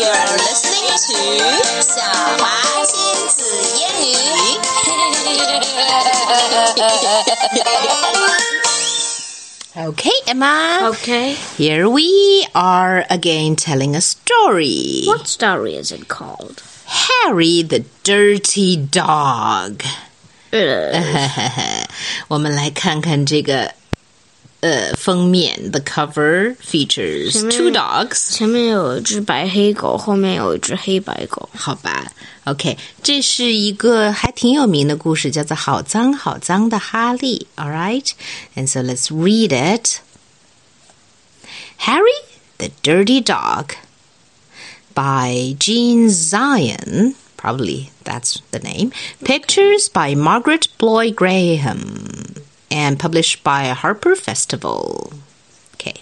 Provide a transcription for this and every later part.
You're listening to 小华亲子英语。okay, Emma. Okay. Here we are again telling a story. What story is it called? Harry the Dirty Dog. 呃，我们来看看这个 呃封面，the cover features two dogs，前面有一只白黑狗，后面有一只黑白狗。好吧，OK，这是一个还挺有名的故事，叫做《好脏好脏的哈利》。All right，and so let's read it. Harry the Dirty Dog by Gene Zion. Probably that's the name. Pictures by Margaret Bloy Graham and published by Harper Festival. Okay.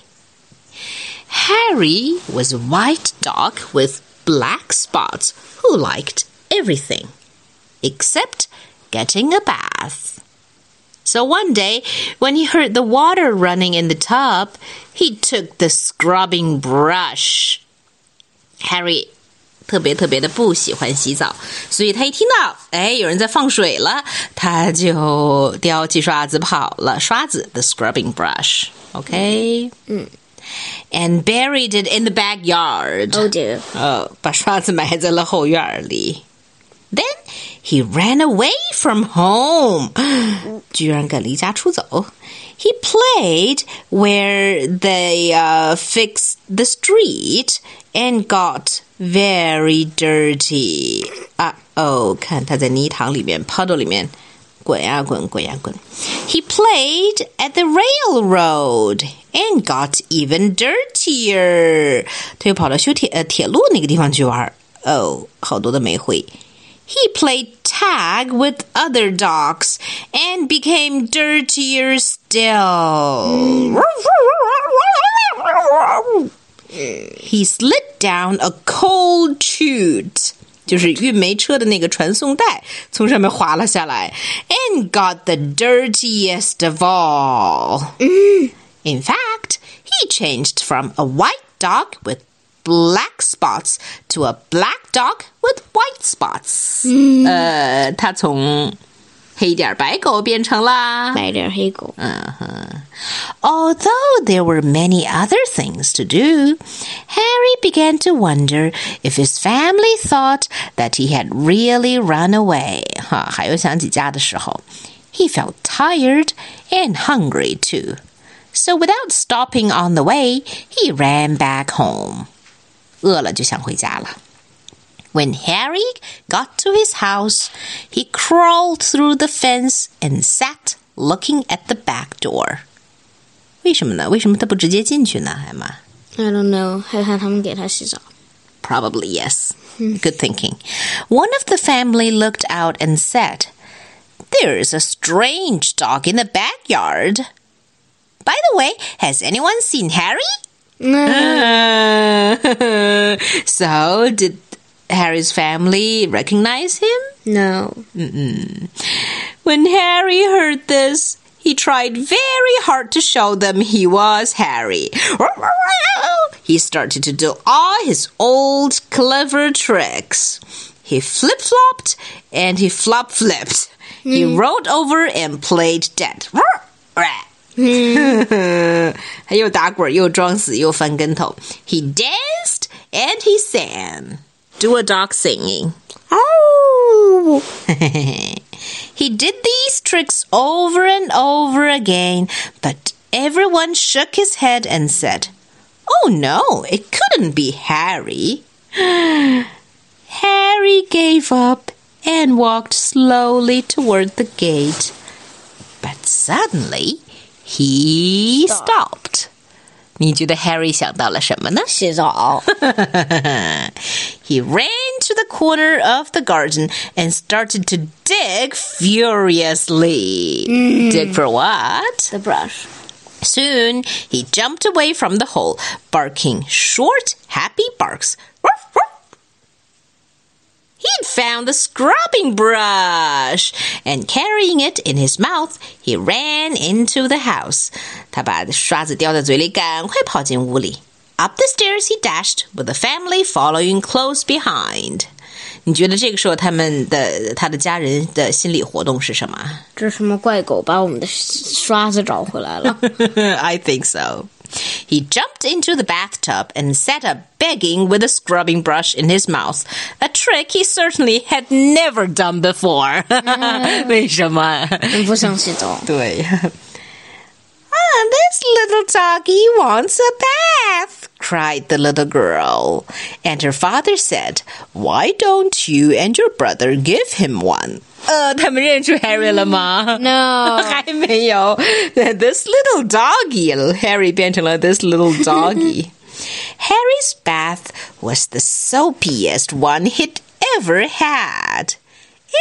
Harry was a white dog with black spots who liked everything except getting a bath. So one day, when he heard the water running in the tub, he took the scrubbing brush. Harry 特别特别的不喜欢洗澡，所以他一听到哎有人在放水了，他就叼起刷子跑了。刷子，the scrubbing brush，OK，、嗯，and buried it in the backyard。 Oh dear. 哦，把刷子埋在了后院里。Then he ran away from home，居然敢离家出走。He played where they uh, fixed the street and got very dirty. 啊哦，看他在泥塘里面，puddle 里面滚呀滚，滚呀滚。He played at the railroad and got even dirtier. 他又跑到修铁呃铁路那个地方去玩。哦，好多的煤灰。He played tag with other dogs and became dirtier still. He slid down a coal chute. 就是运煤车的那个传送带从上面滑了下来，and got the dirtiest of all. In fact, he changed from a white dog with black spots to a black dog with white spots. 呃，他从 黑点儿白狗变成啦。白点黑狗。 Uh-huh. Although there were many other things to do, Harry began to wonder if his family thought that he had really run away. 哈，还有想起家的时候。He felt tired and hungry too. So without stopping on the way, he ran back home. 饿了就想回家了。 When Harry got to his house, he crawled through the fence and sat looking at the back door. 为什么呢？为什么他不直接进去呢？艾玛 I don't know，害怕他们给他洗澡。 Probably yes. Good thinking. One of the family looked out and said, There's a strange dog in the backyard. By the way, has anyone seen Harry? so, did Harry's family recognize him? No. When Harry heard this, he tried very hard to show them he was Harry. He started to do all his old clever tricks. He flip flopped and he flop flipped. He rolled over and played dead. 还又打滚又装死又翻跟头。He danced and he sang. Do a dog singing. Oh. he did these tricks over and over again, but everyone shook his head and said, Oh no, it couldn't be Harry. Harry gave up and walked slowly toward the gate. But suddenly, he stopped. 你觉得 Harry 想到了什么呢？洗澡。 he ran to the corner of the garden and started to dig furiously. Dig for what? The brush. Soon he jumped away from the hole, barking short, happy barks. Ruff, ruff. He'd found the scrubbing brush, and carrying it in his mouth, he ran into the house. 他把刷子叼在嘴里，赶快跑进屋里。 Up the stairs he dashed, with the family following close behind. 你觉得这个时候他们的他的家人的心理活动是什么这是什么怪狗把我们的刷子找回来了？ ？I think so. He jumped into the bathtub and sat up begging with a scrubbing brush in his mouth, a trick he certainly had never done before. 为什么？不想洗澡。对。Ah, this little doggy wants a bath, cried the little girl. And her father said, Why don't you and your brother give him one? 呃，他们认出 Harry 了吗 No 还没有。This little doggy, Harry 变成了 this little doggy. Harry's bath was the soapiest one he'd ever had.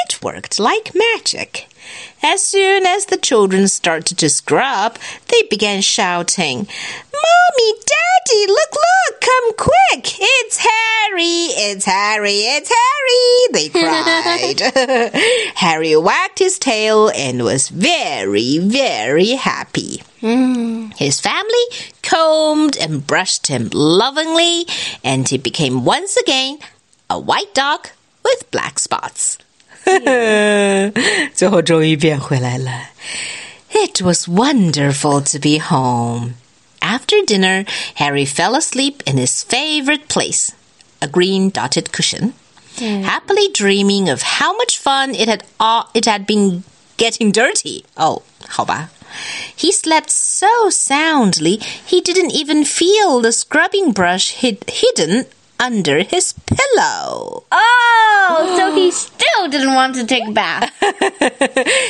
It worked like magic. As soon as the children started to scrub, they began shouting, Mommy, Daddy, look, look, come quick! It's Harry! It's Harry! It's Harry! They cried. Harry wagged his tail and was very, very happy. Mm. His family combed and brushed him lovingly, and he became once again a white dog with black spots. 最后终于变回来了。It was wonderful to be home. After dinner, Harry fell asleep in his favorite place, a green dotted cushion, happily dreaming of how much fun it had all, it had been getting dirty. Oh, 好吧. He slept so soundly he didn't even feel the scrubbing brush hid, hidden under his pillow. Oh, so he still didn't want to take a bath.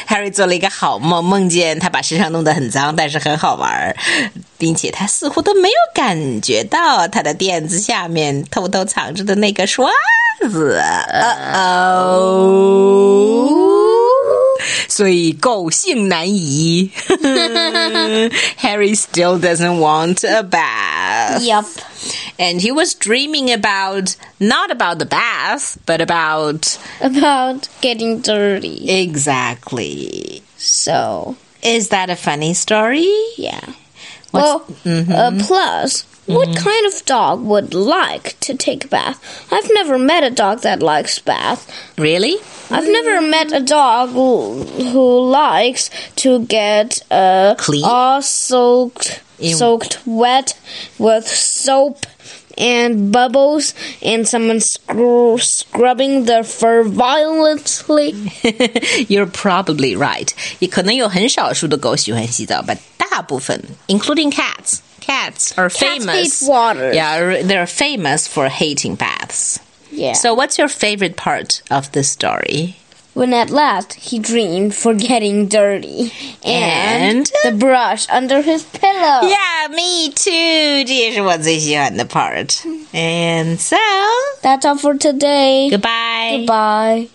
Harry 做了一个好梦，梦见他把身上弄得很脏，但是很好玩儿，并且他似乎都没有感觉到他的垫子下面偷偷藏着的那个刷子。哦，所以狗性难移。Harry still doesn't want a bath. yep. And he was dreaming about not about the bath, but about About getting dirty. exactly. So, Is that a funny story? yeah. What's- well, uh, plus, what kind of dog would like to take a bath? I've never met a dog that likes bath. Really? I've never met a dog who, who likes to get uh, Clean? all soaked soaked wet with soap and bubbles, and someone scr- scrubbing their fur violently. You're probably right. 也可能有很少数的狗喜欢洗澡，but 大部分，including cats, cats are Cats famous. hate water. Yeah, they're famous for hating baths. Yeah. So, what's your favorite part of the story? when at last he dreamed for getting dirty and, And? the brush under his pillow. Yeah, me too. 这也是我最喜欢的 part. And so, That's all for today. goodbye. Goodbye.